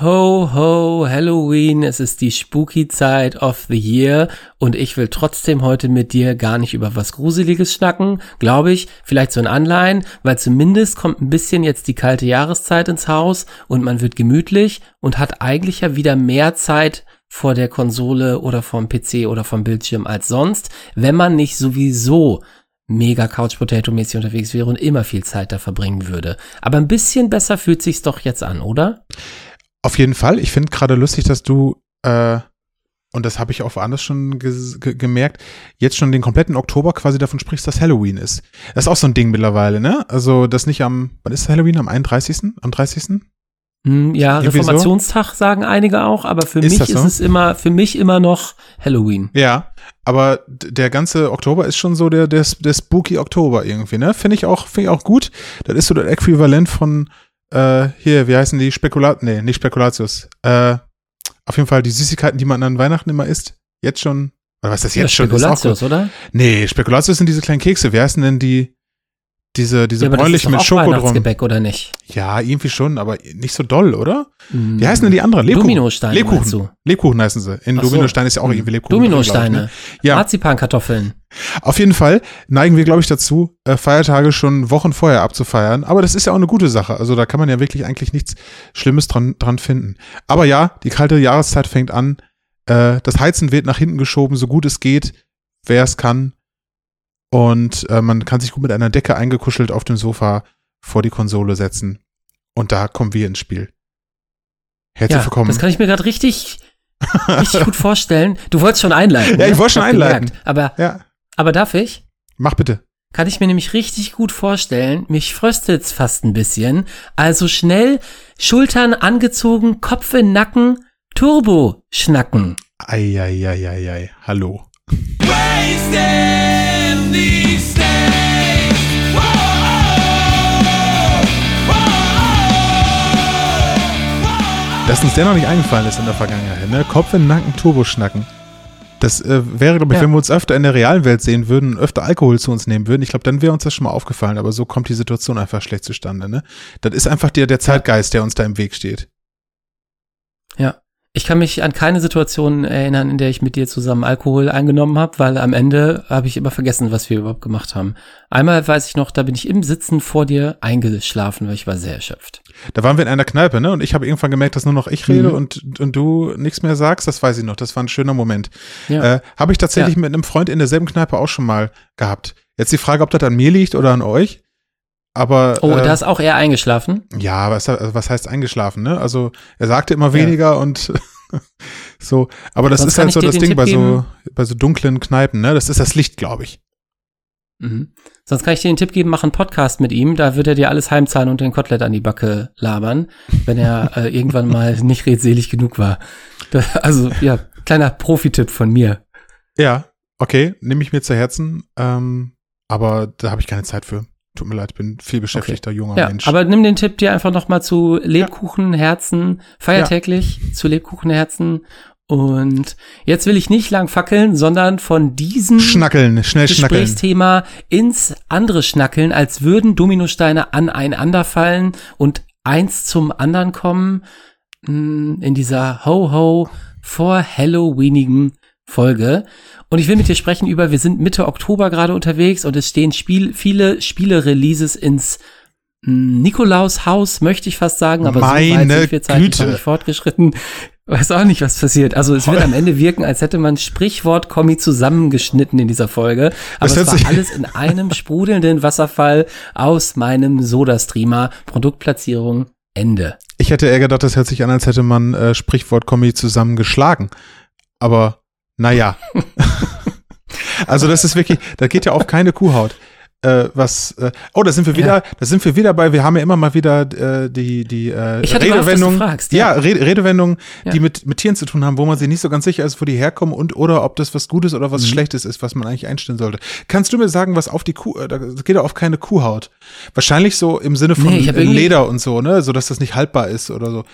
Ho, ho, Halloween, es ist die spooky Zeit of the year und ich will trotzdem heute mit dir gar nicht über was Gruseliges schnacken, glaube ich, vielleicht so ein Anleihen, weil zumindest kommt ein bisschen jetzt die kalte Jahreszeit ins Haus und man wird gemütlich und hat eigentlich ja wieder mehr Zeit vor der Konsole oder vom PC oder vom Bildschirm als sonst, wenn man nicht sowieso mega Couch Potato mäßig unterwegs wäre und immer viel Zeit da verbringen würde. Aber ein bisschen besser fühlt sich's doch jetzt an, oder? Auf jeden Fall. Ich finde gerade lustig, dass du, äh, und das habe ich auch woanders schon ge ge gemerkt, jetzt schon den kompletten Oktober quasi davon sprichst, dass Halloween ist. Das ist auch so ein Ding mittlerweile, ne? Also, das nicht am, wann ist Halloween? Am 31.? Am 30.? Hm, ja, Irgendwie Reformationstag so? sagen einige auch, aber für ist mich so? ist es immer, für mich immer noch Halloween. Ja, aber der ganze Oktober ist schon so der, der, der spooky Oktober irgendwie, ne? Finde ich auch, finde ich auch gut. Das ist so das Äquivalent von, äh, hier, wie heißen die? Spekulat, nee, nicht Spekulatius. Äh, auf jeden Fall die Süßigkeiten, die man an Weihnachten immer isst. Jetzt schon, oder was ist das jetzt ja, schon? Spekulatius, oder? Nee, Spekulatius sind diese kleinen Kekse. Wie heißen denn die? Diese, diese ja, bräunlichen mit Schoko drum. oder nicht? Ja, irgendwie schon, aber nicht so doll, oder? Wie heißen denn die anderen? Lebkuchen. Dominosteine. Lebkuchen. Lebkuchen heißen sie. In Dominostein ist ja auch irgendwie Lebkuchen. Dominosteine. Drin, ne? Ja. Marzipankartoffeln. Auf jeden Fall neigen wir, glaube ich, dazu, äh, Feiertage schon Wochen vorher abzufeiern. Aber das ist ja auch eine gute Sache. Also da kann man ja wirklich eigentlich nichts Schlimmes dran, dran finden. Aber ja, die kalte Jahreszeit fängt an. Äh, das Heizen wird nach hinten geschoben, so gut es geht. Wer es kann, und äh, man kann sich gut mit einer Decke eingekuschelt auf dem Sofa vor die Konsole setzen. Und da kommen wir ins Spiel. Herzlich ja, willkommen. Das kann ich mir gerade richtig, richtig gut vorstellen. Du wolltest schon einleiten. Ja, ich ne? wollte schon einleiten. Gemerkt. Aber, ja. aber darf ich? Mach bitte. Kann ich mir nämlich richtig gut vorstellen. Mich fröstelt's fast ein bisschen. Also schnell, Schultern angezogen, Kopf in Nacken, Turbo schnacken. Eieieiei, hallo. Dass uns der noch nicht eingefallen ist in der Vergangenheit, ne? Kopf in den Nacken, Turbo schnacken. Das äh, wäre, glaube ich, ja. wenn wir uns öfter in der realen Welt sehen würden und öfter Alkohol zu uns nehmen würden, ich glaube, dann wäre uns das schon mal aufgefallen, aber so kommt die Situation einfach schlecht zustande, ne? Das ist einfach der, der Zeitgeist, der uns da im Weg steht. Ja. Ich kann mich an keine Situation erinnern, in der ich mit dir zusammen Alkohol eingenommen habe, weil am Ende habe ich immer vergessen, was wir überhaupt gemacht haben. Einmal weiß ich noch, da bin ich im Sitzen vor dir eingeschlafen, weil ich war sehr erschöpft. Da waren wir in einer Kneipe, ne? Und ich habe irgendwann gemerkt, dass nur noch ich rede mhm. und, und du nichts mehr sagst. Das weiß ich noch. Das war ein schöner Moment. Ja. Äh, habe ich tatsächlich ja. mit einem Freund in derselben Kneipe auch schon mal gehabt. Jetzt die Frage, ob das an mir liegt oder an euch. Aber, oh, äh, da ist auch er eingeschlafen? Ja, was, was heißt eingeschlafen, ne? Also er sagte immer weniger ja. und so, aber das Sonst ist halt so das Ding bei so, bei so dunklen Kneipen, ne? Das ist das Licht, glaube ich. Mhm. Sonst kann ich dir den Tipp geben, mach einen Podcast mit ihm, da wird er dir alles heimzahlen und den Kotelett an die Backe labern, wenn er äh, irgendwann mal nicht redselig genug war. Das, also, ja, kleiner Profi-Tipp von mir. Ja, okay, nehme ich mir zu Herzen, ähm, aber da habe ich keine Zeit für. Tut mir leid, bin viel beschäftigter okay. junger ja, Mensch. Aber nimm den Tipp dir einfach noch mal zu Lebkuchenherzen, feiertäglich ja. zu Lebkuchenherzen. Und jetzt will ich nicht lang fackeln, sondern von diesem Schnackeln, schnell Gesprächsthema schnackeln. ins andere schnackeln, als würden Dominosteine aneinander fallen und eins zum anderen kommen hm, in dieser Ho-Ho vor Halloweenigen Folge. Und ich will mit dir sprechen über, wir sind Mitte Oktober gerade unterwegs und es stehen Spiel, viele Spiele-Releases ins hm, Nikolaus-Haus, möchte ich fast sagen, aber Meine so weit sind wir zeitlich nicht fortgeschritten. Weiß auch nicht, was passiert. Also es wird am Ende wirken, als hätte man Sprichwort-Kommi zusammengeschnitten in dieser Folge. Aber es war alles in einem sprudelnden Wasserfall aus meinem Soda-Streamer. Produktplatzierung, Ende. Ich hätte eher gedacht, das hört sich an, als hätte man äh, Sprichwort-Kommi zusammengeschlagen. Aber naja. also das ist wirklich, da geht ja auf keine Kuhhaut. Äh, was, äh, oh, da sind wir wieder, ja. da sind wir wieder bei, wir haben ja immer mal wieder äh, die, die äh, ich Redewendungen, ja, ja Red Redewendungen, ja. die mit, mit Tieren zu tun haben, wo man sich nicht so ganz sicher ist, wo die herkommen und oder ob das was Gutes oder was mhm. Schlechtes ist, was man eigentlich einstellen sollte. Kannst du mir sagen, was auf die Kuh, äh, da geht ja auf keine Kuhhaut. Wahrscheinlich so im Sinne von nee, Leder und so, ne, so dass das nicht haltbar ist oder so.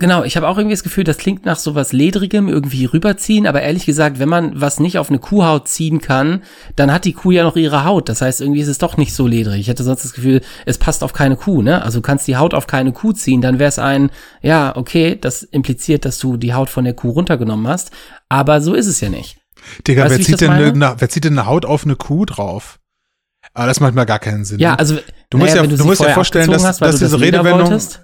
Genau, ich habe auch irgendwie das Gefühl, das klingt nach sowas Ledrigem, irgendwie rüberziehen, aber ehrlich gesagt, wenn man was nicht auf eine Kuhhaut ziehen kann, dann hat die Kuh ja noch ihre Haut. Das heißt, irgendwie ist es doch nicht so ledrig. Ich hätte sonst das Gefühl, es passt auf keine Kuh, ne? Also du kannst die Haut auf keine Kuh ziehen, dann wäre es ein, ja, okay, das impliziert, dass du die Haut von der Kuh runtergenommen hast, aber so ist es ja nicht. Digga, Weißt wer zieht, das denn eine, wer zieht denn eine Haut auf eine Kuh drauf? Aber das macht mal gar keinen Sinn. Ja, also Du musst ja- wenn du musst ja vorstellen, dass- hast, dass du das diese Leder Redewendung- wolltest.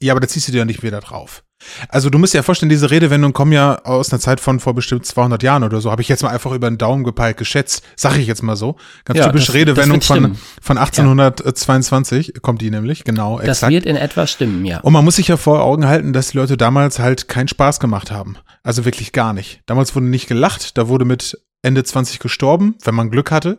Ja, aber da ziehst du dir ja nicht wieder drauf. Also du musst dir ja vorstellen, diese Redewendungen kommen ja aus einer Zeit von vor bestimmt 200 Jahren oder so. Habe ich jetzt mal einfach über den Daumen gepeilt geschätzt. Sag ich jetzt mal so. Ganz Ja, typische Redewendung das von, von 1822 kommt die nämlich, genau, Das exakt. wird in etwa stimmen, ja. Und man muss sich ja vor Augen halten, dass die Leute damals halt keinen Spaß gemacht haben. Also wirklich gar nicht. Damals wurde nicht gelacht, da wurde mit Ende 20 gestorben, wenn man Glück hatte.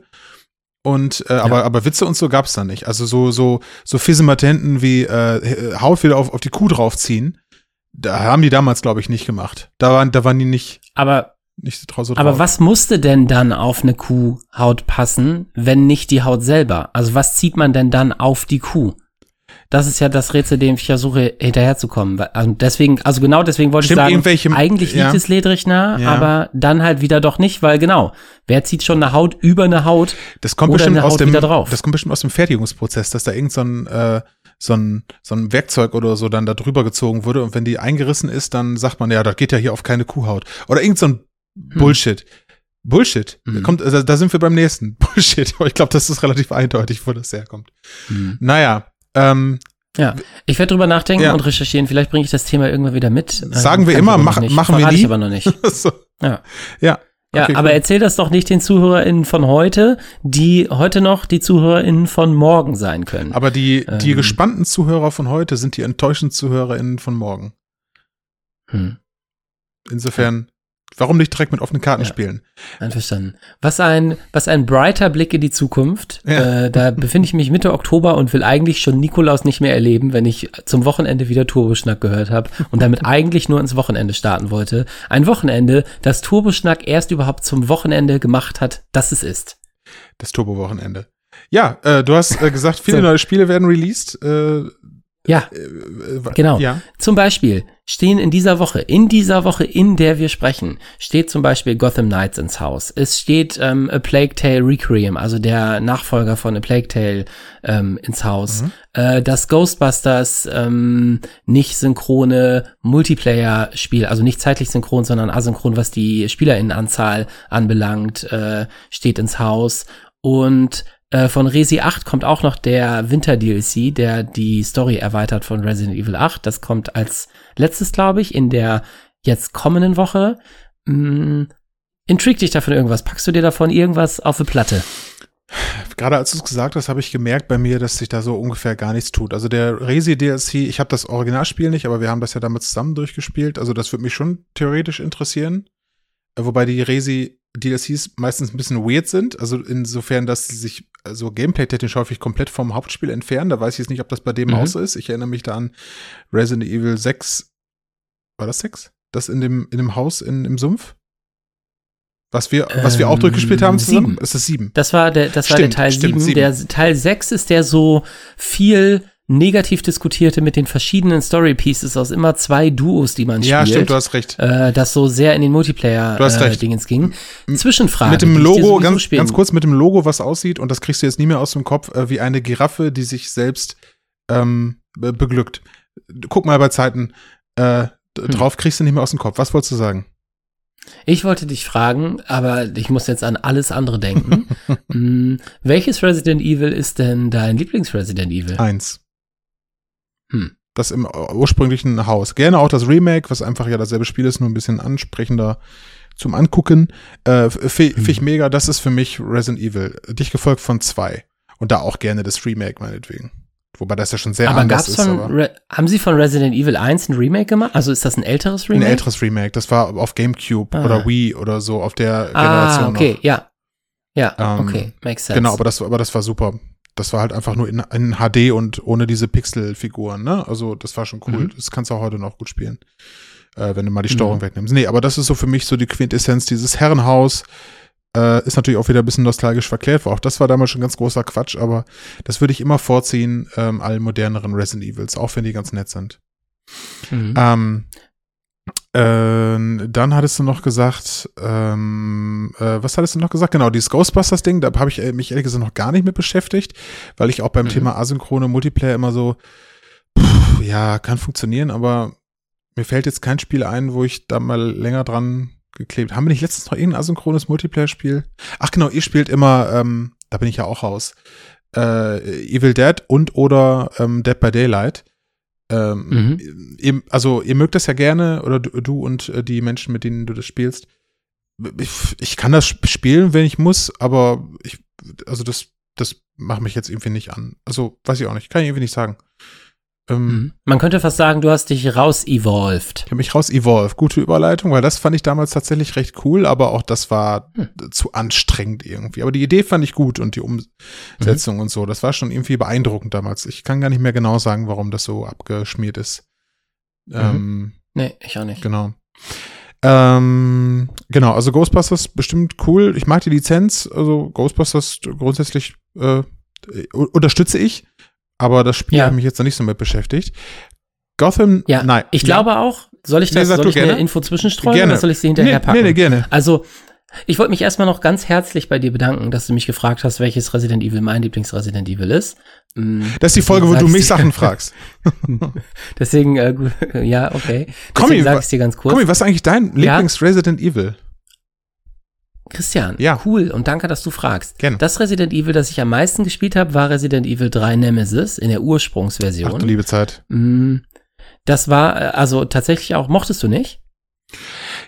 Und äh, aber, aber Witze und so gab's da nicht. Also so, so, so Fisimatenten wie äh, Haut wieder auf, auf die Kuh draufziehen, da haben die damals, glaube ich, nicht gemacht. Da waren, da waren die nicht, Aber nicht so so Aber drauf. was musste denn dann auf eine Kuhhaut passen, wenn nicht die Haut selber? Also was zieht man denn dann auf die Kuh? Das ist ja das Rätsel, dem ich versuche hinterherzukommen. Also deswegen, also genau deswegen wollte Stimmt, ich sagen, eigentlich liegt ja. es ledrig nah, Ja. aber dann halt wieder doch nicht, weil genau, wer zieht schon eine Haut über eine Haut? Das kommt Oder bestimmt eine aus Haut dem, wieder drauf. das kommt bestimmt aus dem Fertigungsprozess, dass da irgend so ein, äh, so ein, so ein Werkzeug oder so dann da drüber gezogen wurde und wenn die eingerissen ist, dann sagt man, ja, das geht ja hier auf keine Kuhhaut. Oder irgend so ein Bullshit. Bullshit. Hm. Kommt, da, da sind wir beim nächsten. Bullshit. Aber ich glaube, das ist relativ eindeutig, wo das herkommt. Hm. Naja, ähm, Ja, ich werde drüber nachdenken Ja. und recherchieren. Vielleicht bringe ich das Thema irgendwann wieder mit. Sagen wir immer, mach- machen wir Verrate nie. ich aber noch nicht. so, Ja. ja. Ja, Okay, aber cool. erzähl das doch nicht den ZuhörerInnen von heute, die heute noch die ZuhörerInnen von morgen sein können. Aber die, die Ähm. gespannten Zuhörer von heute sind die enttäuschten ZuhörerInnen von morgen. hm, Insofern, warum nicht direkt mit offenen Karten Ja. spielen? einverstanden. Was ein, was ein brighter Blick in die Zukunft. Ja. Äh, da befinde ich mich Mitte Oktober und will eigentlich schon Nikolaus nicht mehr erleben, wenn ich zum Wochenende wieder Turboschnack gehört habe und damit eigentlich nur ins Wochenende starten wollte. Ein Wochenende, das Turboschnack erst überhaupt zum Wochenende gemacht hat, das es ist. Das Turbo-Wochenende. Ja, äh, du hast äh, gesagt, viele So. neue Spiele werden released. Äh, Ja, äh, Genau. Ja. Zum Beispiel stehen in dieser Woche, in dieser Woche, in der wir sprechen, steht zum Beispiel Gotham Knights ins Haus. Es steht ähm, A Plague Tale Requiem, also der Nachfolger von A Plague Tale, ähm, ins Haus. Äh, das Ghostbusters ähm, nicht synchrone Multiplayer-Spiel, also nicht zeitlich synchron, sondern asynchron, was die SpielerInnenanzahl anbelangt, äh, steht ins Haus. Und äh, von Resi 8 kommt auch noch der Winter-DLC, der die Story erweitert von Resident Evil 8. Das kommt als letztes, glaube ich, in der jetzt kommenden Woche. Mm, intrigt dich davon irgendwas? Packst du dir davon irgendwas auf die Platte? Gerade als du es gesagt hast, habe ich gemerkt bei mir, dass sich da so ungefähr gar nichts tut. Also der Resi DLC, ich habe das Originalspiel nicht, aber wir haben das ja damit zusammen durchgespielt. Also das würde mich schon theoretisch interessieren. Äh, Wobei die Resi DLCs meistens ein bisschen weird sind. Also insofern, dass sie sich so gameplay-technisch häufig komplett vom Hauptspiel entfernen. Da weiß ich jetzt nicht, ob das bei dem Mhm. auch so ist. Ich erinnere mich da an Resident Evil 6. War das 6? Das in dem, in dem Haus in, im Sumpf? Was wir, was wir auch Ähm, durchgespielt haben zusammen? sieben. Ist das 7? Das war der, das war Stimmt, der Teil stimmt, 7. sieben. Der Teil 6 ist der so viel negativ diskutierte mit den verschiedenen Story Pieces aus immer zwei Duos, die man Ja, spielt. stimmt, du hast recht. äh, das so sehr in den Du hast recht. Multiplayer-Dingens ging. Zwischenfrage. mit dem Logo, ganz, ganz kurz mit dem Logo, was aussieht, und das kriegst du jetzt nie mehr aus dem Kopf, äh, wie eine Giraffe, die sich selbst ähm, be- beglückt. Guck mal bei Zeiten äh, Hm. drauf, kriegst du nicht mehr aus dem Kopf. Was wolltest du sagen? Ich wollte dich fragen, aber ich muss jetzt an alles andere denken. Hm, welches Resident Evil ist denn dein Lieblings-Resident Evil? Eins. Hm. Das im ursprünglichen Haus. Gerne auch das Remake, was einfach ja dasselbe Spiel ist, nur ein bisschen ansprechender zum Angucken. Äh, Finde Hm. ich mega, das ist für mich Resident Evil. Dich gefolgt von zwei. Und da auch gerne das Remake, meinetwegen. Wobei das ja schon sehr aber anders gab's ist. von, aber haben sie von Resident Evil 1 ein Remake gemacht? Also ist das ein älteres ein Remake? älteres Remake. Das war auf GameCube Ah. oder Wii oder so, auf der Generation ah, okay, noch. ja. Ja, Ähm, okay, makes sense. Genau, aber das, aber das war super. Das war halt einfach nur in, in HD und ohne diese Pixelfiguren, ne? Also das war schon cool. Mhm. Das kannst du auch heute noch gut spielen. Äh, wenn du mal die Steuerung Mhm. wegnimmst. Nee, aber das ist so für mich so die Quintessenz dieses Herrenhaus. Äh, ist natürlich auch wieder ein bisschen nostalgisch verklärt. Auch das war damals schon ganz großer Quatsch, aber das würde ich immer vorziehen, ähm, allen moderneren Resident Evils, auch wenn die ganz nett sind. Mhm. Ähm, äh, dann hattest du noch gesagt, ähm, äh, was hattest du noch gesagt? Genau, dieses Ghostbusters-Ding, da habe ich äh, mich ehrlich gesagt noch gar nicht mit beschäftigt, weil ich auch beim Mhm. Thema asynchrone Multiplayer immer so, pff, ja, kann funktionieren, aber mir fällt jetzt kein Spiel ein, wo ich da mal länger dran geklebt. Haben wir nicht letztens noch irgendein asynchrones Multiplayer-Spiel? Ach genau, ihr spielt immer, ähm, da bin ich ja auch raus, äh, Evil Dead und oder ähm, Dead by Daylight. Ähm, ihr, also ihr mögt das ja gerne, oder du, du und äh, die Menschen, mit denen du das spielst. Ich, ich kann das sp- spielen, wenn ich muss, aber ich, also das, das macht mich jetzt irgendwie nicht an. Also weiß ich auch nicht, kann ich irgendwie nicht sagen. Ähm, Mhm. Man könnte fast sagen, du hast dich raus-evolved. Ich habe mich raus Evolve. Gute Überleitung, weil das fand ich damals tatsächlich recht cool, aber auch das war Hm. zu anstrengend irgendwie. Aber die Idee fand ich gut und die Umsetzung und so. Das war schon irgendwie beeindruckend damals. Ich kann gar nicht mehr genau sagen, warum das so abgeschmiert ist. Ähm, Nee, ich auch nicht. Genau. Ähm, genau, also Ghostbusters bestimmt cool. Ich mag die Lizenz, also Ghostbusters grundsätzlich äh, unterstütze ich, aber das Spiel Ja. hat mich jetzt noch nicht so mit beschäftigt. Gotham, Ja, nein. ich glaube auch, soll ich Nee, das, sag soll ich eine gerne. Info zwischenstreuen Gerne. oder soll ich sie hinterher nee, packen? nee, nee, gerne. Also, ich wollte mich erstmal noch ganz herzlich bei dir bedanken, dass du mich gefragt hast, welches Resident Evil mein Lieblings-Resident Evil ist. Mm, Das ist die Folge, wo du sag mich Sachen fragst. Deswegen, äh, ja, okay. Deswegen wa- sage ich dir ganz kurz. Komm, was ist eigentlich dein Ja? Lieblings-Resident Evil? Christian, Ja. cool und danke, dass du fragst. Gerne. Das Resident Evil, das ich am meisten gespielt habe, war Resident Evil 3 Nemesis in der Ach Ursprungsversion. du liebe Zeit. Mm, Das war, äh, also tatsächlich auch, mochtest du nicht?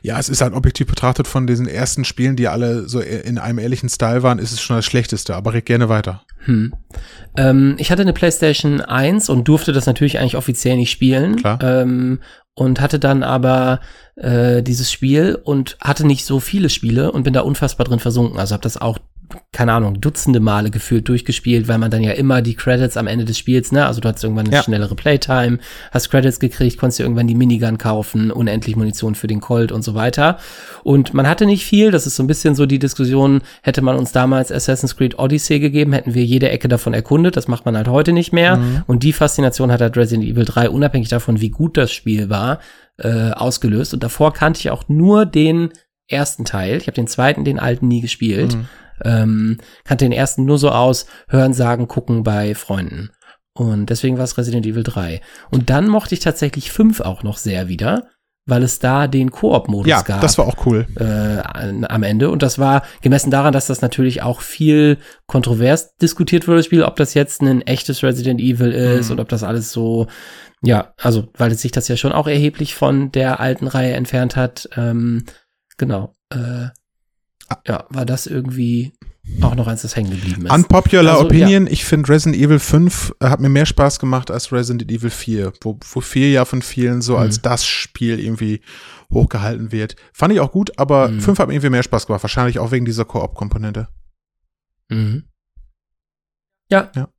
Ja, es ist halt objektiv betrachtet von diesen ersten Spielen, die alle so in einem ehrlichen Style waren, ist es schon das Schlechteste, aber red gerne weiter. Hm. Ähm, ich hatte eine PlayStation 1 und durfte das natürlich eigentlich offiziell nicht spielen. Klar. Ähm, und hatte dann aber äh, dieses Spiel und hatte nicht so viele Spiele und bin da unfassbar drin versunken. Also habe das auch, keine Ahnung, dutzende Male gefühlt durchgespielt, weil man dann ja immer die Credits am Ende des Spiels, ne, also du hattest irgendwann eine Ja. schnellere Playtime, hast Credits gekriegt, konntest dir irgendwann die Minigun kaufen, unendlich Munition für den Colt und so weiter. Und man hatte nicht viel, das ist so ein bisschen so die Diskussion, hätte man uns damals Assassin's Creed Odyssey gegeben, hätten wir jede Ecke davon erkundet, das macht man halt heute nicht mehr. Mhm. Und die Faszination hat halt Resident Evil 3, unabhängig davon, wie gut das Spiel war, äh, ausgelöst. Und davor kannte ich auch nur den ersten Teil. Ich habe den zweiten, den alten, nie gespielt. Mhm. Ähm, kannte den ersten nur so aus, hören, sagen, gucken bei Freunden. Und deswegen war es Resident Evil 3. Und dann mochte ich tatsächlich 5 auch noch sehr wieder, weil es da den Koop-Modus Ja, gab das war auch cool. äh, am Ende. Und das war gemessen daran, dass das natürlich auch viel kontrovers diskutiert wurde, das Spiel, ob das jetzt ein echtes Resident Evil ist Mhm. und ob das alles so, ja, also, weil sich das ja schon auch erheblich von der alten Reihe entfernt hat. Ähm, genau. Äh, ja, war das irgendwie auch noch eins, das hängen geblieben ist. Unpopular Also, Opinion, ich finde Resident Evil 5 äh, hat mir mehr Spaß gemacht als Resident Evil 4, wo, wo 4 ja von vielen so Mhm. als das Spiel irgendwie hochgehalten wird. Fand ich auch gut, aber Mhm. 5 hat mir irgendwie mehr Spaß gemacht, wahrscheinlich auch wegen dieser Koop-Komponente. Mhm. Ja. Ja.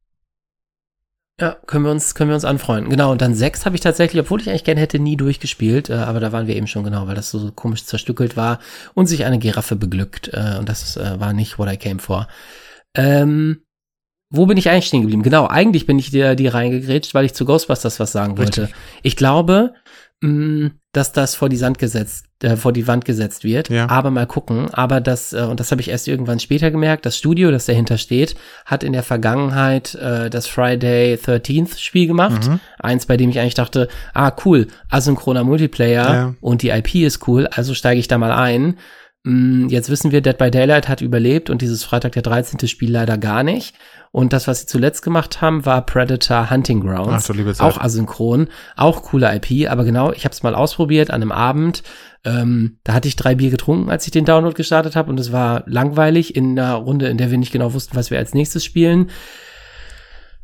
Ja, können wir uns, können wir uns anfreunden. Genau, und dann sechs habe ich tatsächlich, obwohl ich eigentlich gerne hätte, nie durchgespielt, äh, aber da waren wir eben schon genau, weil das so, komisch zerstückelt war und sich eine Giraffe beglückt. Äh, und das äh, war nicht what I came for. Ähm, wo bin ich eigentlich stehen geblieben? Genau, eigentlich bin ich dir die reingegrätscht, weil ich zu Ghostbusters was sagen wollte. Richtig. Ich glaube, dass das vor die Sand gesetzt, äh, vor die Wand gesetzt wird. Ja. Aber mal gucken. Aber das, äh, und das habe ich erst irgendwann später gemerkt, das Studio, das dahinter steht, hat in der Vergangenheit äh, das Friday 13th Spiel gemacht. Mhm. Eins, bei dem ich eigentlich dachte, ah, cool, asynchroner Multiplayer Ja. und die IP ist cool, also steige ich da mal ein. Mm, Jetzt wissen wir, Dead by Daylight hat überlebt und dieses Freitag der 13. Spiel leider gar nicht. Und das, was sie zuletzt gemacht haben, war Predator Hunting Grounds. Ach du liebe Zeit. Auch asynchron, auch coole IP, aber genau, ich habe es mal ausprobiert an einem Abend. Ähm, da hatte ich drei Bier getrunken, als ich den Download gestartet habe und es war langweilig in einer Runde, in der wir nicht genau wussten, was wir als nächstes spielen.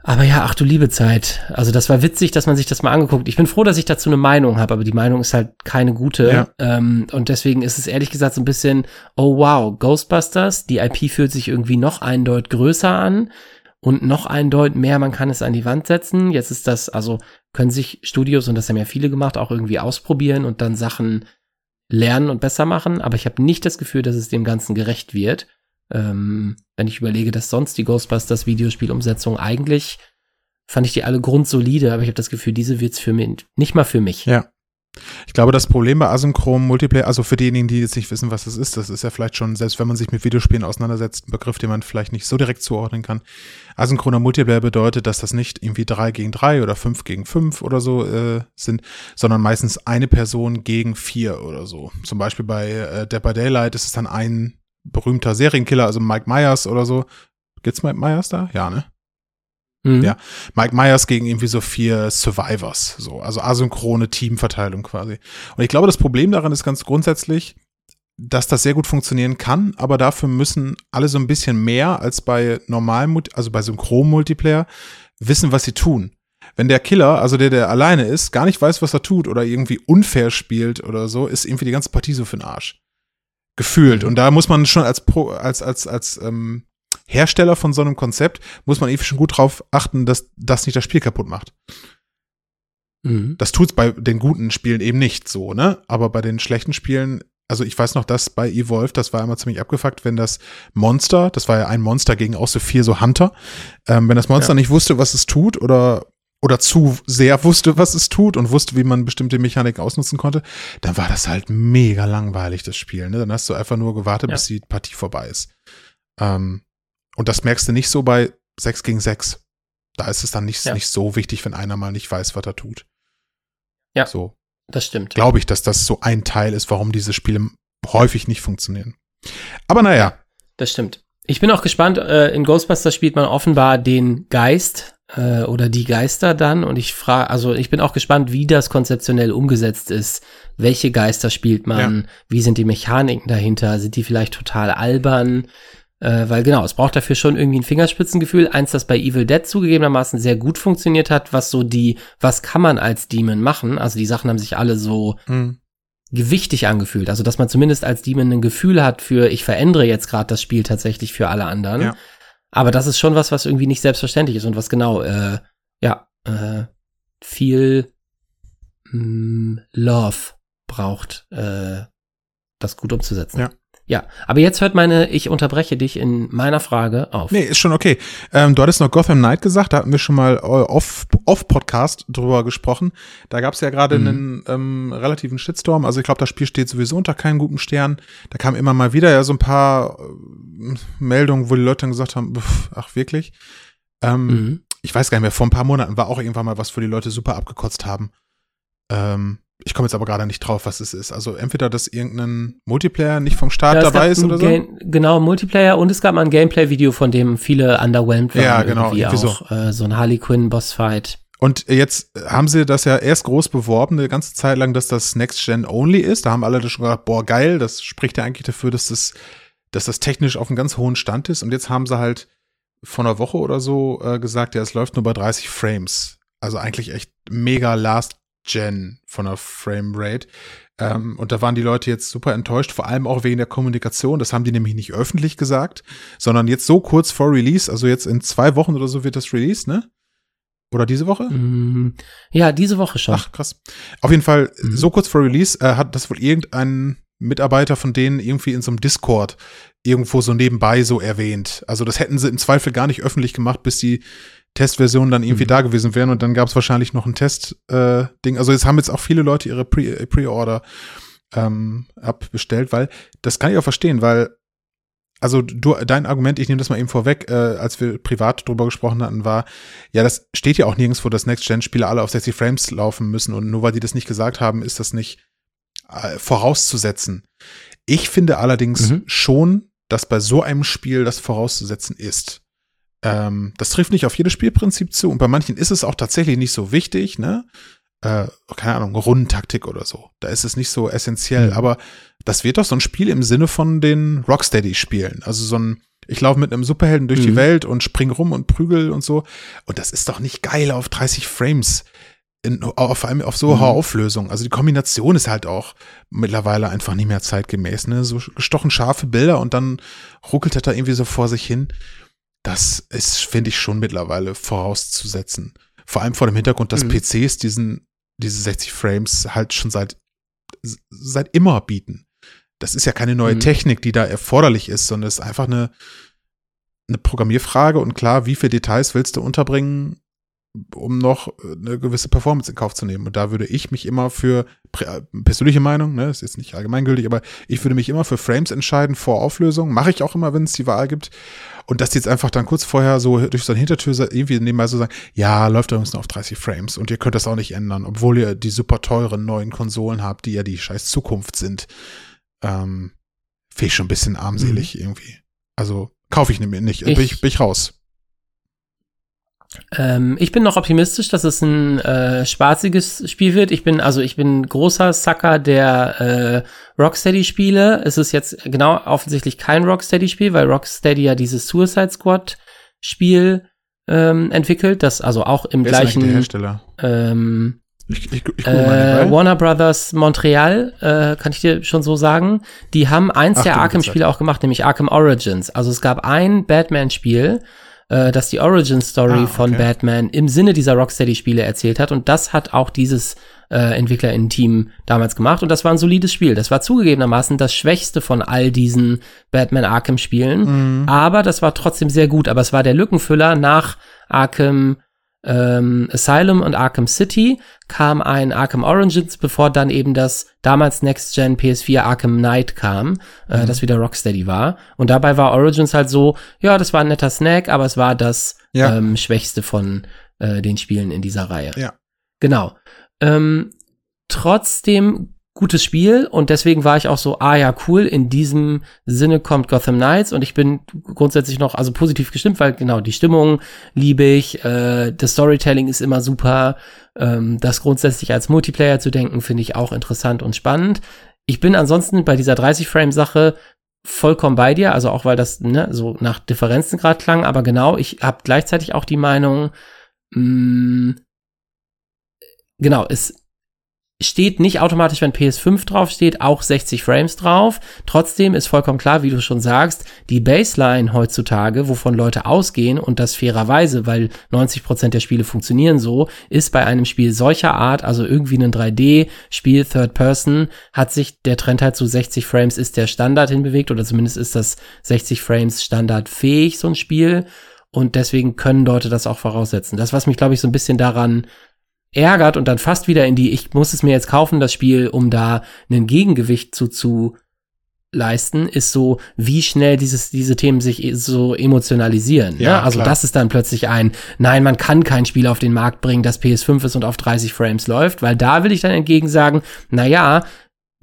Aber ja, ach du liebe Zeit. Also das war witzig, dass man sich das mal angeguckt. Ich bin froh, dass ich dazu eine Meinung habe, aber die Meinung ist halt keine gute. Ja. Ähm, und deswegen ist es ehrlich gesagt so ein bisschen, oh wow, Ghostbusters, die IP fühlt sich irgendwie noch eindeutig größer an und noch eindeutig mehr, man kann es an die Wand setzen. Jetzt ist das, also können sich Studios, und das haben ja viele gemacht, auch irgendwie ausprobieren und dann Sachen lernen und besser machen. Aber ich habe nicht das Gefühl, dass es dem Ganzen gerecht wird. Ähm, wenn ich überlege, dass sonst die Ghostbusters Videospielumsetzungen eigentlich fand ich die alle grundsolide, aber ich habe das Gefühl, diese wird's für mich, nicht mal für mich. Ja. Ich glaube, das Problem bei asynchronen Multiplayer, also für diejenigen, die jetzt nicht wissen, was das ist, das ist ja vielleicht schon, selbst wenn man sich mit Videospielen auseinandersetzt, ein Begriff, den man vielleicht nicht so direkt zuordnen kann. Asynchroner Multiplayer bedeutet, dass das nicht irgendwie drei gegen drei oder fünf gegen fünf oder so äh, sind, sondern meistens eine Person gegen vier oder so. Zum Beispiel bei äh, Dead by Daylight ist es dann ein berühmter Serienkiller, also Mike Myers oder so. Gibt's Mike Myers da? Ja, ne? Mhm. Ja. Mike Myers gegen irgendwie so vier Survivors, so, also asynchrone Teamverteilung quasi. Und ich glaube, das Problem daran ist ganz grundsätzlich, dass das sehr gut funktionieren kann, aber dafür müssen alle so ein bisschen mehr als bei normalen, also bei Synchron-Multiplayer, wissen, was sie tun. Wenn der Killer, also der, der alleine ist, gar nicht weiß, was er tut oder irgendwie unfair spielt oder so, ist irgendwie die ganze Partie so für den Arsch. Gefühlt. Und da muss man schon als Pro, als, als, als ähm, Hersteller von so einem Konzept, muss man irgendwie schon gut drauf achten, dass das nicht das Spiel kaputt macht. Mhm. Das tut's bei den guten Spielen eben nicht so, ne? Aber bei den schlechten Spielen, also ich weiß noch, dass bei Evolve, das war immer ziemlich abgefuckt, wenn das Monster, das war ja ein Monster gegen auch so vier so Hunter, ähm, wenn das Monster Ja. nicht wusste, was es tut oder oder zu sehr wusste, was es tut und wusste, wie man bestimmte Mechaniken ausnutzen konnte, dann war das halt mega langweilig, das Spiel. Ne? Dann hast du einfach nur gewartet, Ja. bis die Partie vorbei ist. Ähm, und das merkst du nicht so bei 6 gegen 6. Da ist es dann nicht, Ja. nicht so wichtig, wenn einer mal nicht weiß, was er tut. Ja. So Das stimmt. glaube ich, dass das so ein Teil ist, warum diese Spiele häufig nicht funktionieren. Aber naja, Das stimmt. Ich bin auch gespannt, äh, in Ghostbusters spielt man offenbar den Geist äh, oder die Geister dann und ich frage, also ich bin auch gespannt, wie das konzeptionell umgesetzt ist. Welche Geister spielt man? Wie sind die Mechaniken dahinter? Sind die vielleicht total albern? Äh, weil genau, es braucht dafür schon irgendwie ein Fingerspitzengefühl. Eins, das bei Evil Dead zugegebenermaßen sehr gut funktioniert hat, was so die, was kann man als Demon machen? Also die Sachen haben sich alle so hm, gewichtig angefühlt. Also, dass man zumindest als Demon ein Gefühl hat für, ich verändere jetzt gerade das Spiel tatsächlich für alle anderen. Ja. Aber das ist schon was, was irgendwie nicht selbstverständlich ist und was genau, äh, ja, äh, viel mh, Love braucht, äh, das gut umzusetzen. Ja. Ja, aber jetzt hört meine, ich unterbreche dich in meiner Frage auf. nee, ist schon okay. Ähm, du hattest noch Gotham Knight gesagt, da hatten wir schon mal äh, off- off-Podcast drüber gesprochen. Da gab es ja gerade Mhm. einen ähm, relativen Shitstorm. Also ich glaube, das Spiel steht sowieso unter keinen guten Stern. Da kamen immer mal wieder ja so ein paar äh, Meldungen, wo die Leute dann gesagt haben, pff, ach wirklich. Ähm, Mhm. ich weiß gar nicht mehr, vor ein paar Monaten war auch irgendwann mal was, wo die Leute super abgekotzt haben. Ähm, ich komme jetzt aber gerade nicht drauf, was es ist. Also entweder, dass irgendein Multiplayer nicht vom Start Ja, dabei ist oder so. Game- Genau, Multiplayer und es gab mal ein Gameplay-Video, von dem viele underwhelmed waren. Ja, genau, irgendwie irgendwie so. auch. Äh, so ein Harley Quinn-Bossfight. Und jetzt haben sie das ja erst groß beworben, eine ganze Zeit lang, dass das Next Gen Only ist. Da haben alle schon gedacht, boah, geil, das spricht ja eigentlich dafür, dass das, dass das technisch auf einem ganz hohen Stand ist. Und jetzt haben sie halt vor einer Woche oder so äh, gesagt, ja, es läuft nur bei 30 Frames. Also eigentlich echt mega Last Gen von der Framerate. Ähm, und da waren die Leute jetzt super enttäuscht, vor allem auch wegen der Kommunikation. Das haben die nämlich nicht öffentlich gesagt, sondern jetzt so kurz vor Release, also jetzt in zwei Wochen oder so wird das Release, ne? Oder diese Woche? Mm, Ja, diese Woche schon. Ach, krass. Auf jeden Fall, Mhm. so kurz vor Release äh, hat das wohl irgendein Mitarbeiter von denen irgendwie in so einem Discord irgendwo so nebenbei so erwähnt. Also das hätten sie im Zweifel gar nicht öffentlich gemacht, bis die Testversionen dann irgendwie Mhm. da gewesen wären und dann gab es wahrscheinlich noch ein Test-Ding. Äh, Ding. also jetzt haben jetzt auch viele Leute ihre Pre- äh, Pre-Order ähm, abbestellt, weil das kann ich auch verstehen, weil also du, dein Argument, ich nehme das mal eben vorweg, äh, als wir privat drüber gesprochen hatten, war, ja, das steht ja auch nirgendwo, dass Next-Gen-Spiele alle auf 60 Frames laufen müssen und nur weil die das nicht gesagt haben, ist das nicht äh, vorauszusetzen. Ich finde allerdings Mhm. schon, dass bei so einem Spiel das vorauszusetzen ist. Ähm, das trifft nicht auf jedes Spielprinzip zu und bei manchen ist es auch tatsächlich nicht so wichtig, ne? Äh, keine Ahnung, Rundentaktik oder so. Da ist es nicht so essentiell, Mhm. aber das wird doch so ein Spiel im Sinne von den Rocksteady-Spielen. Also so ein, ich laufe mit einem Superhelden durch die Mhm. Welt und spring rum und prügel und so. Und das ist doch nicht geil auf 30 Frames. In, auf, allem auf so Mhm. hoher Auflösung. Also die Kombination ist halt auch mittlerweile einfach nicht mehr zeitgemäß. Ne? So gestochen scharfe Bilder und dann ruckelt er da irgendwie so vor sich hin. Das ist, finde ich, schon mittlerweile vorauszusetzen. Vor allem vor dem Hintergrund, dass Mhm. PCs diesen, diese 60 Frames halt schon seit, seit immer bieten. Das ist ja keine neue Mhm. Technik, die da erforderlich ist, sondern es ist einfach eine, eine Programmierfrage und klar, wie viele Details willst du unterbringen, um noch eine gewisse Performance in Kauf zu nehmen. Und da würde ich mich immer für, äh, persönliche Meinung, ne, ist jetzt nicht allgemeingültig, aber ich würde mich immer für Frames entscheiden vor Auflösung. Mache ich auch immer, wenn es die Wahl gibt. Und dass die jetzt einfach dann kurz vorher so durch so eine Hintertür irgendwie nebenbei so sagen, ja, läuft übrigens nur auf 30 Frames und ihr könnt das auch nicht ändern, obwohl ihr die super teuren neuen Konsolen habt, die ja die scheiß Zukunft sind. Ähm, ich schon ein bisschen armselig mhm. irgendwie. Also kaufe ich mir nicht, ich, bin, ich, bin ich raus. Ähm, ich bin noch optimistisch, dass es ein äh, spaßiges Spiel wird. Ich bin also ich bin großer Sucker der äh, Rocksteady-Spiele. Es ist jetzt genau offensichtlich kein Rocksteady-Spiel, weil Rocksteady ja dieses Suicide Squad-Spiel ähm, entwickelt, das also auch im Wer gleichen ist der Hersteller? Ähm, ich, ich, ich äh, Warner Brothers Montreal, äh, kann ich dir schon so sagen. Die haben eins Ach, der Arkham-Spiele auch gemacht, nämlich Arkham Origins. Also es gab ein Batman-Spiel, äh, das die Origin Story ah, okay. von Batman im Sinne dieser Rocksteady-Spiele erzählt hat. Und das hat auch dieses äh, Entwicklerinnen-Team damals gemacht. Und das war ein solides Spiel. Das war zugegebenermaßen das schwächste von all diesen Batman Arkham-Spielen. Mhm. Aber das war trotzdem sehr gut. Aber es war der Lückenfüller nach Arkham ähm, Asylum und Arkham City kam ein Arkham Origins, bevor dann eben das damals Next Gen PS4 Arkham Knight kam, äh, mhm. das wieder Rocksteady war. Und dabei war Origins halt so, ja, das war ein netter Snack, aber es war das ja. ähm, schwächste von äh, den Spielen in dieser Reihe. Ja. Genau. Ähm, trotzdem gutes Spiel und deswegen war ich auch so, ah ja, cool, in diesem Sinne kommt Gotham Knights und ich bin grundsätzlich noch also positiv gestimmt, weil genau die Stimmung liebe ich, äh, das Storytelling ist immer super, ähm, das grundsätzlich als Multiplayer zu denken, finde ich auch interessant und spannend. Ich bin ansonsten bei dieser 30 Frame Sache vollkommen bei dir, also auch weil das ne, so nach Differenzen gerade klang, aber genau, ich habe gleichzeitig auch die Meinung, mh, mm, genau, es steht nicht automatisch, wenn PS5 drauf steht, auch 60 Frames drauf. Trotzdem ist vollkommen klar, wie du schon sagst, die Baseline heutzutage, wovon Leute ausgehen und das fairerweise, weil 90 Prozent der Spiele funktionieren so, ist bei einem Spiel solcher Art, also irgendwie ein 3D-Spiel, Third Person, hat sich der Trend halt zu 60 Frames ist der Standard hinbewegt oder zumindest ist das 60 Frames standardfähig, so ein Spiel. Und deswegen können Leute das auch voraussetzen. Das, was mich, glaube ich, so ein bisschen daran ärgert und dann fast wieder in die, ich muss es mir jetzt kaufen, das Spiel, um da einen Gegengewicht zu, zu leisten, ist so, wie schnell dieses, diese Themen sich e, so emotionalisieren. Ne? Ja, ne? Also klar. das ist dann plötzlich ein, nein, man kann kein Spiel auf den Markt bringen, das PS5 ist und auf 30 Frames läuft, weil da will ich dann entgegen sagen, na ja,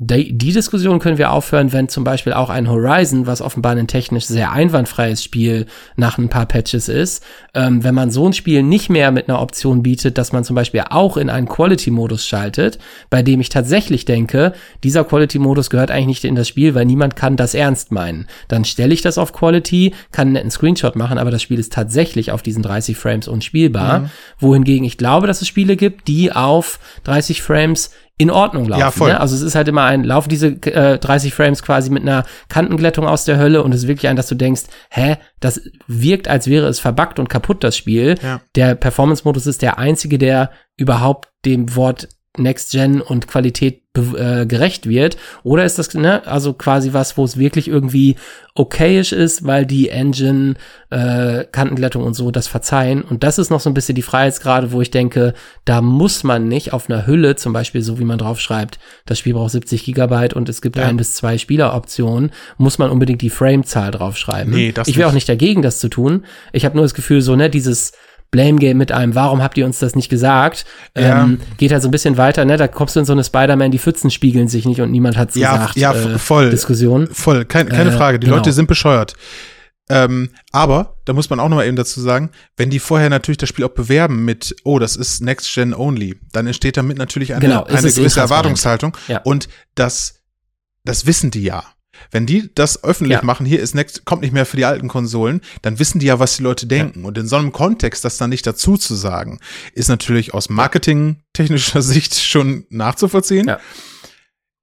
die, die Diskussion können wir aufhören, wenn zum Beispiel auch ein Horizon, was offenbar ein technisch sehr einwandfreies Spiel nach ein paar Patches ist, ähm, wenn man so ein Spiel nicht mehr mit einer Option bietet, dass man zum Beispiel auch in einen Quality-Modus schaltet, bei dem ich tatsächlich denke, dieser Quality-Modus gehört eigentlich nicht in das Spiel, weil niemand kann das ernst meinen. Dann stelle ich das auf Quality, kann einen netten Screenshot machen, aber das Spiel ist tatsächlich auf diesen 30 Frames unspielbar. Mhm. Wohingegen ich glaube, dass es Spiele gibt, die auf 30 Frames in Ordnung laufen. Ja, voll. Ne? Also es ist halt immer ein, laufen diese äh, 30 Frames quasi mit einer Kantenglättung aus der Hölle und es ist wirklich ein, dass du denkst, hä, das wirkt, als wäre es verbuggt und kaputt, das Spiel. Ja. Der Performance-Modus ist der einzige, der überhaupt dem Wort Next Gen und Qualität äh, gerecht wird? Oder ist das, ne, also quasi was, wo es wirklich irgendwie okayisch ist, weil die Engine, äh, Kantenglättung und so das verzeihen? Und das ist noch so ein bisschen die Freiheitsgrade, wo ich denke, da muss man nicht auf einer Hülle, zum Beispiel so wie man draufschreibt, das Spiel braucht 70 Gigabyte und es gibt ja. ein bis zwei Spieleroptionen, muss man unbedingt die Framezahl draufschreiben. Nee, das ich wäre auch nicht dagegen, das zu tun. Ich habe nur das Gefühl, so, ne, dieses Blame Game mit einem, warum habt ihr uns das nicht gesagt? Ja. Ähm, geht halt so ein bisschen weiter, ne? Da kommst du in so eine Spider-Man, die Pfützen spiegeln sich nicht und niemand hat's ja, gesagt. Ja, äh, voll. Diskussion. Voll, Kein, keine äh, Frage. Die genau. Leute sind bescheuert. Ähm, aber, da muss man auch noch mal eben dazu sagen, wenn die vorher natürlich das Spiel auch bewerben mit, oh, das ist Next Gen Only, dann entsteht damit natürlich eine, genau, eine gewisse Erwartungshaltung. Ja. Und das, das wissen die ja. Wenn die das öffentlich ja. machen, hier ist Next, kommt nicht mehr für die alten Konsolen, dann wissen die ja, was die Leute denken. Ja. Und in so einem Kontext, das dann nicht dazu zu sagen, ist natürlich aus marketingtechnischer Sicht schon nachzuvollziehen. Ja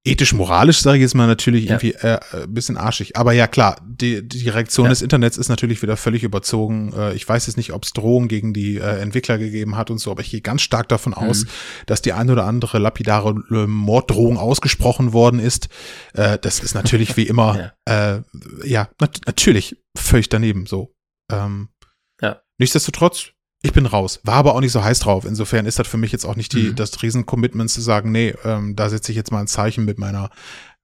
ethisch-moralisch, sage ich jetzt mal, natürlich ja. irgendwie äh, ein äh, bisschen arschig. Aber ja, klar, die, die Reaktion ja. des Internets ist natürlich wieder völlig überzogen. Äh, ich weiß jetzt nicht, ob es Drohungen gegen die äh, Entwickler gegeben hat und so, aber ich gehe ganz stark davon mhm. aus, dass die ein oder andere lapidare äh, Morddrohung ausgesprochen worden ist. Äh, das ist natürlich wie immer, ja, äh, ja nat natürlich völlig daneben so. Ähm, ja. Nichtsdestotrotz, ich bin raus. War aber auch nicht so heiß drauf. Insofern ist das für mich jetzt auch nicht die, Mhm. das Riesen-Commitment zu sagen, nee, ähm, da setze ich jetzt mal ein Zeichen mit meiner,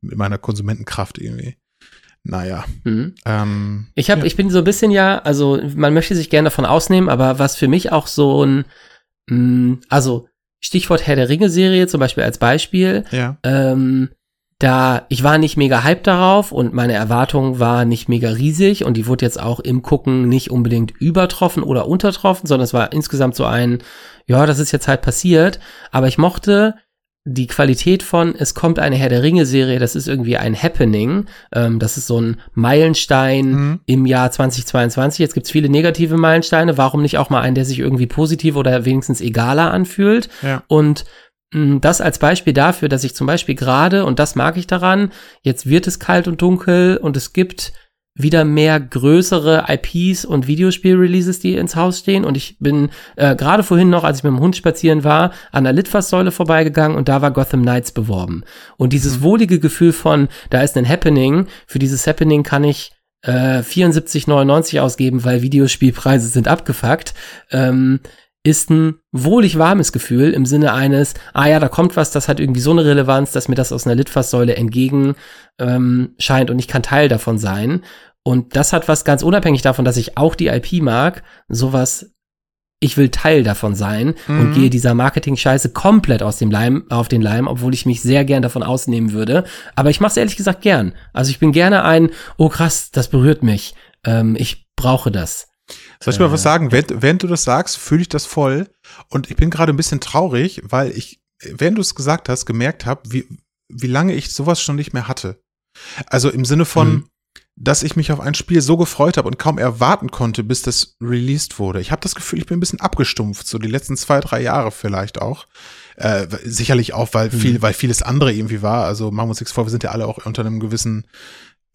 mit meiner Konsumentenkraft irgendwie. Naja. Mhm. Ähm, Ich habe, ja. ich bin so ein bisschen ja, also man möchte sich gerne davon ausnehmen, aber was für mich auch so ein, mh, also Stichwort Herr der Ringe Serie zum Beispiel als Beispiel, ja. ähm, da ich war nicht mega hyped darauf und meine Erwartung war nicht mega riesig und die wurde jetzt auch im Gucken nicht unbedingt übertroffen oder untertroffen, sondern es war insgesamt so ein, ja, das ist jetzt halt passiert, aber ich mochte die Qualität von es kommt eine Herr der Ringe Serie, das ist irgendwie ein Happening, ähm, das ist so ein Meilenstein Mhm. im Jahr 2022. Jetzt gibt's viele negative Meilensteine, warum nicht auch mal einen, der sich irgendwie positiv oder wenigstens egaler anfühlt? Ja. Und das als Beispiel dafür, dass ich zum Beispiel gerade, und das mag ich daran, jetzt wird es kalt und dunkel und es gibt wieder mehr größere IPs und Videospiel-Releases, die ins Haus stehen. Und ich bin äh, gerade vorhin noch, als ich mit dem Hund spazieren war, an der Litfaßsäule vorbeigegangen und da war Gotham Knights beworben. Und dieses wohlige Gefühl von, da ist ein Happening, für dieses Happening kann ich äh, 74,99 ausgeben, weil Videospielpreise sind abgefuckt, ähm, ist ein wohlig warmes Gefühl im Sinne eines, ah ja, da kommt was, das hat irgendwie so eine Relevanz, dass mir das aus einer Litfaßsäule entgegen ähm, scheint und ich kann Teil davon sein. Und das hat was ganz unabhängig davon, dass ich auch die IP mag, sowas, ich will Teil davon sein und Mhm. gehe dieser Marketing-Scheiße komplett aus dem Leim, auf den Leim, obwohl ich mich sehr gern davon ausnehmen würde. Aber ich mache es ehrlich gesagt gern. Also ich bin gerne ein, oh krass, das berührt mich. Ähm, ich brauche das. Soll ich mal Äh, was sagen? Während, während du das sagst, fühle ich das voll. Und ich bin gerade ein bisschen traurig, weil ich, während du es gesagt hast, gemerkt habe, wie, wie lange ich sowas schon nicht mehr hatte. Also im Sinne von, Mhm. dass ich mich auf ein Spiel so gefreut habe und kaum erwarten konnte, bis das released wurde. Ich habe das Gefühl, ich bin ein bisschen abgestumpft, so die letzten zwei, drei Jahre vielleicht auch. Äh, sicherlich auch, weil Mhm. viel, weil vieles andere irgendwie war. Also machen wir uns nichts vor, wir sind ja alle auch unter einem gewissen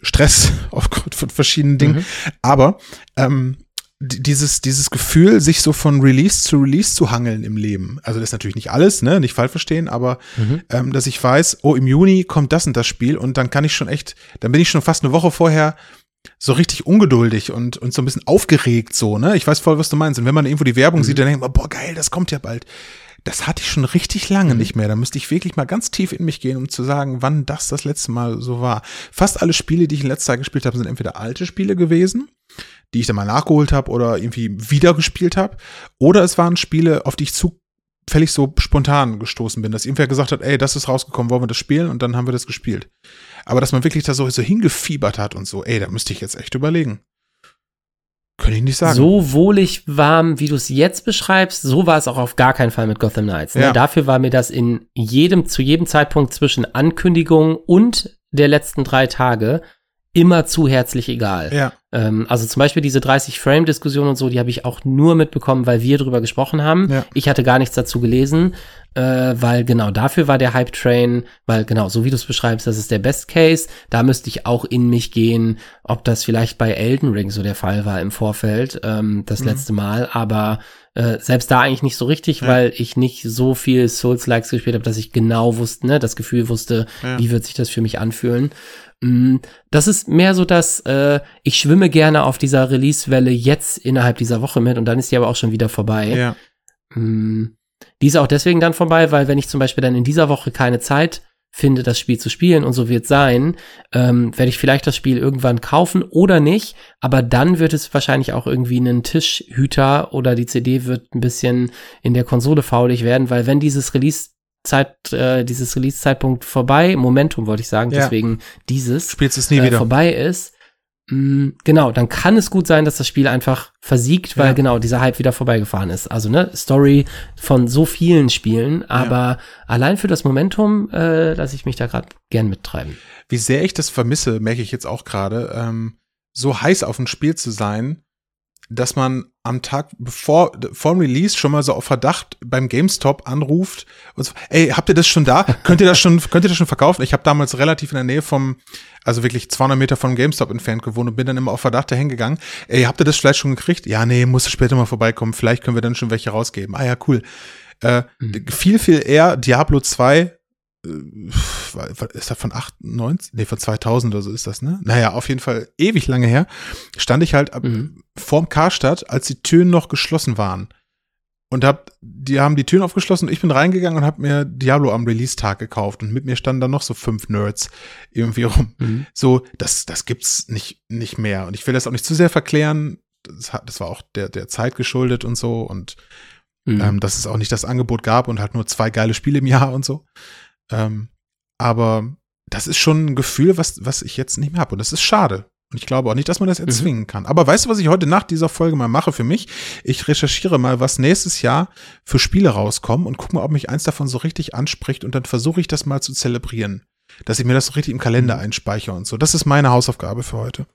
Stress aufgrund von verschiedenen Dingen. Mhm. Aber ähm, dieses, dieses Gefühl, sich so von Release zu Release zu hangeln im Leben. Also das ist natürlich nicht alles, ne, nicht falsch verstehen, aber Mhm. ähm, dass ich weiß, oh, im Juni kommt das und das Spiel und dann kann ich schon echt, dann bin ich schon fast eine Woche vorher so richtig ungeduldig und, und so ein bisschen aufgeregt so, ne? Ich weiß voll, was du meinst. Und wenn man irgendwo die Werbung Mhm. sieht, dann denkt man, boah, geil, das kommt ja bald. Das hatte ich schon richtig lange Mhm. nicht mehr. Da müsste ich wirklich mal ganz tief in mich gehen, um zu sagen, wann das das letzte Mal so war. Fast alle Spiele, die ich in letzter Zeit gespielt habe, sind entweder alte Spiele gewesen, die ich dann mal nachgeholt habe oder irgendwie wieder gespielt habe, oder es waren Spiele, auf die ich zufällig so spontan gestoßen bin, dass irgendwer gesagt hat, ey, das ist rausgekommen, wollen wir das spielen? Und dann haben wir das gespielt. Aber dass man wirklich da so, so hingefiebert hat und so, ey, da müsste ich jetzt echt überlegen. Könnte ich nicht sagen. So wohlig warm, wie du es jetzt beschreibst, so war es auch auf gar keinen Fall mit Gotham Knights. Ne? Ja. Dafür war mir das in jedem, zu jedem Zeitpunkt zwischen Ankündigung und der letzten drei Tage immer zu herzlich egal. Ja, Ähm, also zum Beispiel diese 30-Frame-Diskussion und so, die habe ich auch nur mitbekommen, weil wir drüber gesprochen haben. Ja. Ich hatte gar nichts dazu gelesen, äh, weil genau dafür war der Hype-Train, weil genau, so wie du es beschreibst, das ist der Best Case. Da müsste ich auch in mich gehen, ob das vielleicht bei Elden Ring so der Fall war im Vorfeld, ähm, das Mhm. letzte Mal. Aber äh, selbst da eigentlich nicht so richtig, Ja. weil ich nicht so viel Souls-Likes gespielt habe, dass ich genau wusste, ne, das Gefühl wusste, Ja. wie wird sich das für mich anfühlen. Mm, Das ist mehr so, dass äh, ich schwimme gerne auf dieser Release-Welle jetzt innerhalb dieser Woche mit und dann ist die aber auch schon wieder vorbei. ja. Mm, Die ist auch deswegen dann vorbei, weil wenn ich zum Beispiel dann in dieser Woche keine Zeit finde, das Spiel zu spielen und so wird sein, ähm, werde ich vielleicht das Spiel irgendwann kaufen oder nicht, aber dann wird es wahrscheinlich auch irgendwie einen Tischhüter oder die CD wird ein bisschen in der Konsole faulig werden, weil wenn dieses Release Zeit, äh, dieses Release-Zeitpunkt vorbei, Momentum wollte ich sagen, Ja. deswegen dieses, Spielst es nie äh, wieder. vorbei ist, genau, dann kann es gut sein, dass das Spiel einfach versiegt, weil Ja. genau dieser Hype wieder vorbeigefahren ist. Also ne, Story von so vielen Spielen, aber allein für das Momentum äh, lasse ich mich da gerade gern mittreiben. Wie sehr ich das vermisse, merke ich jetzt auch gerade, ähm, so heiß auf ein Spiel zu sein, dass man am Tag bevor vor dem Release schon mal so auf Verdacht beim GameStop anruft und so, ey, habt ihr das schon da? könnt ihr das schon, könnt ihr das schon verkaufen? Ich habe damals relativ in der Nähe vom, also wirklich 200 Meter vom GameStop entfernt gewohnt und bin dann immer auf Verdacht dahin gegangen. Ey, habt ihr das vielleicht schon gekriegt? Ja, nee, musst du später mal vorbeikommen. Vielleicht können wir dann schon welche rausgeben. Ah ja, cool. Äh, Mhm. Viel, viel eher Diablo 2 äh, ist das von 98? Nee, von 2000 oder so ist das, ne? Naja, auf jeden Fall ewig lange her. Stand ich halt Mhm. vorm Karstadt, als die Türen noch geschlossen waren. Und hab, die haben die Türen aufgeschlossen und ich bin reingegangen und habe mir Diablo am Release-Tag gekauft und mit mir standen da noch so fünf Nerds irgendwie rum. Mhm. So, das, das gibt's nicht, nicht mehr. Und ich will das auch nicht zu sehr verklären. Das, hat, das war auch der, der Zeit geschuldet und so und Mhm. ähm, dass es auch nicht das Angebot gab und halt nur zwei geile Spiele im Jahr und so. Ähm, aber das ist schon ein Gefühl, was, was ich jetzt nicht mehr habe. Und das ist schade. Und ich glaube auch nicht, dass man das erzwingen kann. Aber weißt du, was ich heute nach dieser Folge mal mache für mich? Ich recherchiere mal, was nächstes Jahr für Spiele rauskommen und gucke mal, ob mich eins davon so richtig anspricht und dann versuche ich das mal zu zelebrieren. Dass ich mir das so richtig im Kalender einspeichere und so. Das ist meine Hausaufgabe für heute.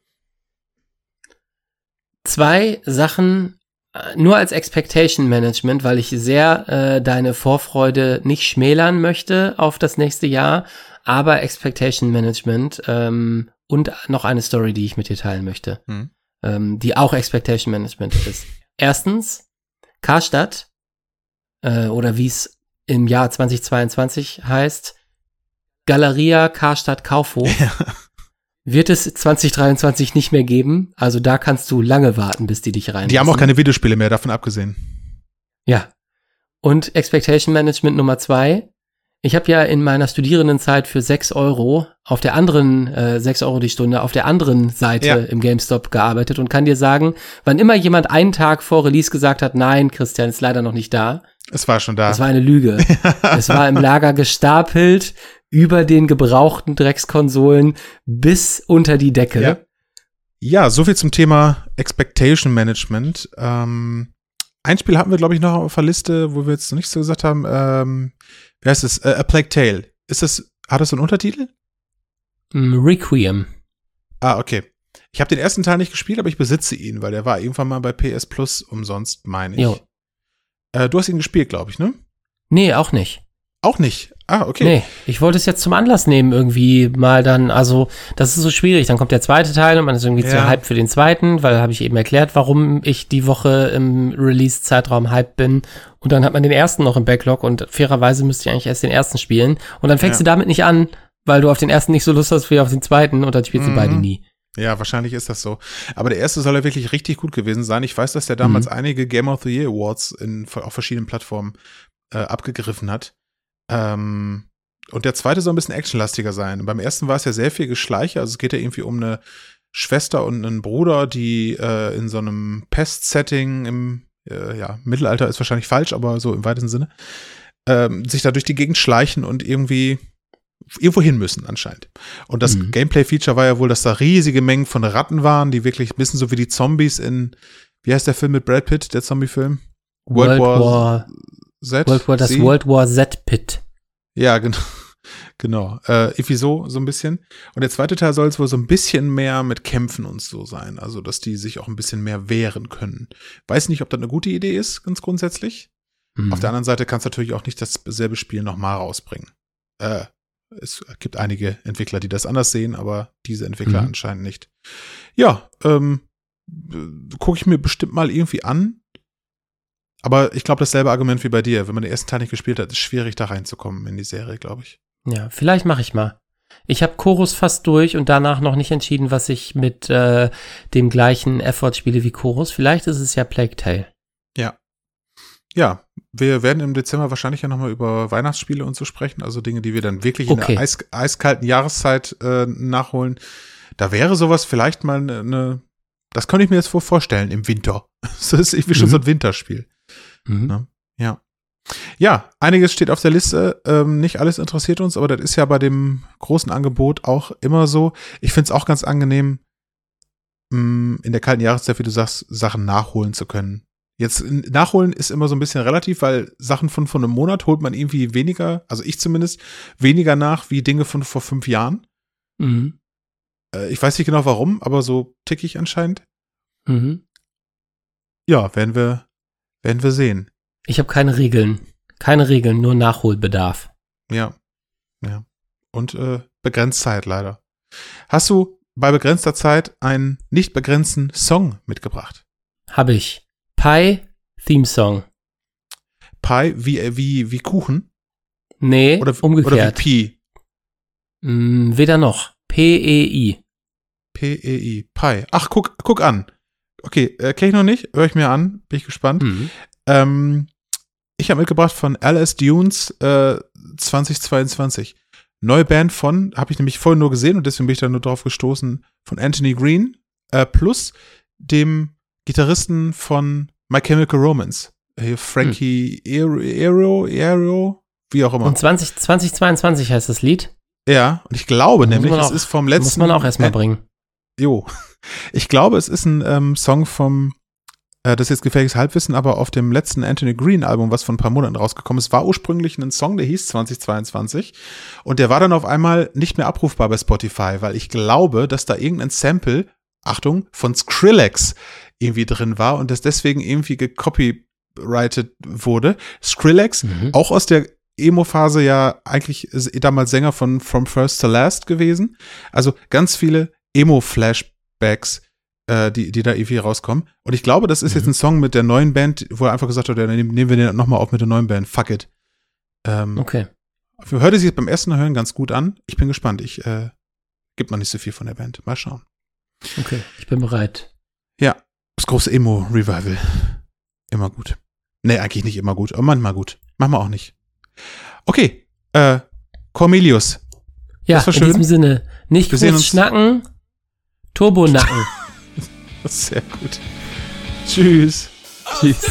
Zwei Sachen äh, nur als Expectation Management, weil ich sehr äh, deine Vorfreude nicht schmälern möchte auf das nächste Jahr, aber Expectation Management ähm, und noch eine Story, die ich mit dir teilen möchte, Hm. ähm, die auch Expectation Management ist. Erstens, Karstadt äh, oder wie es im Jahr 2022 heißt, Galeria Karstadt Kaufhof wird es 2023 nicht mehr geben. Also da kannst du lange warten, bis die dich rein. Die haben auch keine Videospiele mehr, davon abgesehen. Ja. Und Expectation Management Nummer zwei. Ich habe ja in meiner Studierendenzeit für 6 Euro auf der anderen, äh, 6 Euro die Stunde, auf der anderen Seite Ja. im GameStop gearbeitet und kann dir sagen, wann immer jemand einen Tag vor Release gesagt hat, nein, Christian ist leider noch nicht da, Es war schon da. das war eine Lüge. es war im Lager gestapelt über den gebrauchten Dreckskonsolen bis unter die Decke. Ja. Ja, so viel zum Thema Expectation Management. Ähm, ein Spiel hatten wir, glaube ich, noch auf der Liste, wo wir jetzt noch nichts so gesagt haben. Ähm, wie heißt es? Äh, A Plague Tale. Ist das, hat das so einen Untertitel? Mm, Requiem. Ah, okay. Ich habe den ersten Teil nicht gespielt, aber ich besitze ihn, weil der war irgendwann mal bei PS Plus umsonst, meine ich. Jo. Äh, du hast ihn gespielt, glaube ich, ne? Nee, auch nicht. Auch nicht. Ah, okay. Nee, ich wollte es jetzt zum Anlass nehmen, irgendwie mal dann, also das ist so schwierig. Dann kommt der zweite Teil und man ist irgendwie zu Ja. hyped für den zweiten, weil habe ich eben erklärt, warum ich die Woche im Release-Zeitraum hyped bin. Und dann hat man den ersten noch im Backlog und fairerweise müsste ich eigentlich erst den ersten spielen. Und dann fängst Ja. du damit nicht an, weil du auf den ersten nicht so Lust hast wie auf den zweiten und dann spielst du Mhm. beide nie. Ja, wahrscheinlich ist das so. Aber der erste soll ja wirklich richtig gut gewesen sein. Ich weiß, dass der damals Mhm. einige Game of the Year Awards in, auf verschiedenen Plattformen äh, abgegriffen hat. Ähm, und der zweite soll ein bisschen actionlastiger sein. Beim ersten war es ja sehr viel Geschleiche. Also es geht ja irgendwie um eine Schwester und einen Bruder, die äh, in so einem Pest-Setting im äh, ja, Mittelalter ist wahrscheinlich falsch, aber so im weitesten Sinne, ähm, sich da durch die Gegend schleichen und irgendwie irgendwo hin müssen anscheinend. Und das Mhm. Gameplay-Feature war ja wohl, dass da riesige Mengen von Ratten waren, die wirklich ein bisschen so wie die Zombies in, wie heißt der Film mit Brad Pitt, der Zombie-Film? World World, War War, Z? World War, das Sie? World War Z-Pit. Ja, genau. Genau. Äh, irgendwie so, so ein bisschen. Und der zweite Teil soll es wohl so ein bisschen mehr mit Kämpfen und so sein. Also, dass die sich auch ein bisschen mehr wehren können. Weiß nicht, ob das eine gute Idee ist, ganz grundsätzlich. Mhm. Auf der anderen Seite kannst du natürlich auch nicht dasselbe Spiel nochmal rausbringen. Äh, es gibt einige Entwickler, die das anders sehen, aber diese Entwickler Mhm. anscheinend nicht. Ja, ähm, gucke ich mir bestimmt mal irgendwie an. Aber ich glaube, dasselbe Argument wie bei dir. Wenn man den ersten Teil nicht gespielt hat, ist schwierig, da reinzukommen in die Serie, glaube ich. Ja, vielleicht mache ich mal. Ich habe Chorus fast durch und danach noch nicht entschieden, was ich mit äh, dem gleichen Effort spiele wie Chorus. Vielleicht ist es ja Plague Tale. Ja, wir werden im Dezember wahrscheinlich ja nochmal über Weihnachtsspiele und so sprechen, also Dinge, die wir dann wirklich in Okay. der eis eiskalten Jahreszeit äh, nachholen. Da wäre sowas vielleicht mal eine, eine das könnte ich mir jetzt vor vorstellen im Winter. Das ist irgendwie schon Mhm. so ein Winterspiel. Mhm. Ne? Ja. Ja, einiges steht auf der Liste. Ähm, nicht alles interessiert uns, aber das ist ja bei dem großen Angebot auch immer so. Ich finde es auch ganz angenehm, mh, in der kalten Jahreszeit, wie du sagst, Sachen nachholen zu können. Jetzt nachholen ist immer so ein bisschen relativ, weil Sachen von von einem Monat holt man irgendwie weniger, also ich zumindest, weniger nach wie Dinge von vor fünf Jahren. Mhm. Äh, ich weiß nicht genau warum, aber so tick ich anscheinend. Mhm. Ja, werden wir, werden wir sehen. Ich habe keine Regeln. Keine Regeln, nur Nachholbedarf. Ja. Ja. Und äh, begrenzt Zeit leider. Hast du bei begrenzter Zeit einen nicht begrenzten Song mitgebracht? Habe ich. Pi Theme Song. Pie wie, äh, wie, wie Kuchen? Nee, Oder, oder wie umgekehrt. Pi? Mm, weder noch. P-E-I. P-E-I. Pie. Ach, guck, guck an. Okay, äh, kenn ich noch nicht. Hör ich mir an. Bin ich gespannt. Mhm. Ähm, ich habe mitgebracht von LS Dunes äh, 2022. Neue Band von, habe ich nämlich vorhin nur gesehen und deswegen bin ich da nur drauf gestoßen, von Anthony Green äh, plus dem Gitarristen von My Chemical Romance. Hier Frankie Aero, Aero, Aero, wie auch immer. Und 20, 2022 heißt das Lied. Ja, und ich glaube Muss nämlich, es ist vom letzten. Muss man auch erstmal bringen. Jo. Ich glaube, es ist ein ähm, Song vom, äh, das ist jetzt gefährliches Halbwissen, aber auf dem letzten Anthony Green Album, was vor ein paar Monaten rausgekommen ist, war ursprünglich ein Song, der hieß 2022 und der war dann auf einmal nicht mehr abrufbar bei Spotify, weil ich glaube, dass da irgendein Sample, Achtung, von Skrillex irgendwie drin war und das deswegen irgendwie gecopyrighted wurde. Skrillex, Mhm. auch aus der Emo-Phase ja eigentlich damals Sänger von From First to Last gewesen. Also ganz viele Emo-Flashbacks, äh, die, die da irgendwie rauskommen. Und ich glaube, das ist jetzt Mhm. ein Song mit der neuen Band, wo er einfach gesagt hat, ja, nehmen wir den nochmal auf mit der neuen Band. Fuck it. Ähm, Okay. Hörte sich jetzt beim ersten Hören ganz gut an. Ich bin gespannt. Ich äh, gibt noch nicht so viel von der Band. Mal schauen. Okay. Ich bin bereit. Ja, das große Emo-Revival. Immer gut. Nee, eigentlich nicht immer gut, aber manchmal gut. Manchmal auch nicht. Okay, äh, Cornelius. Ja, in diesem Sinne, nicht Wir groß schnacken, Turbo-Nacken. Sehr gut. Tschüss. Tschüss.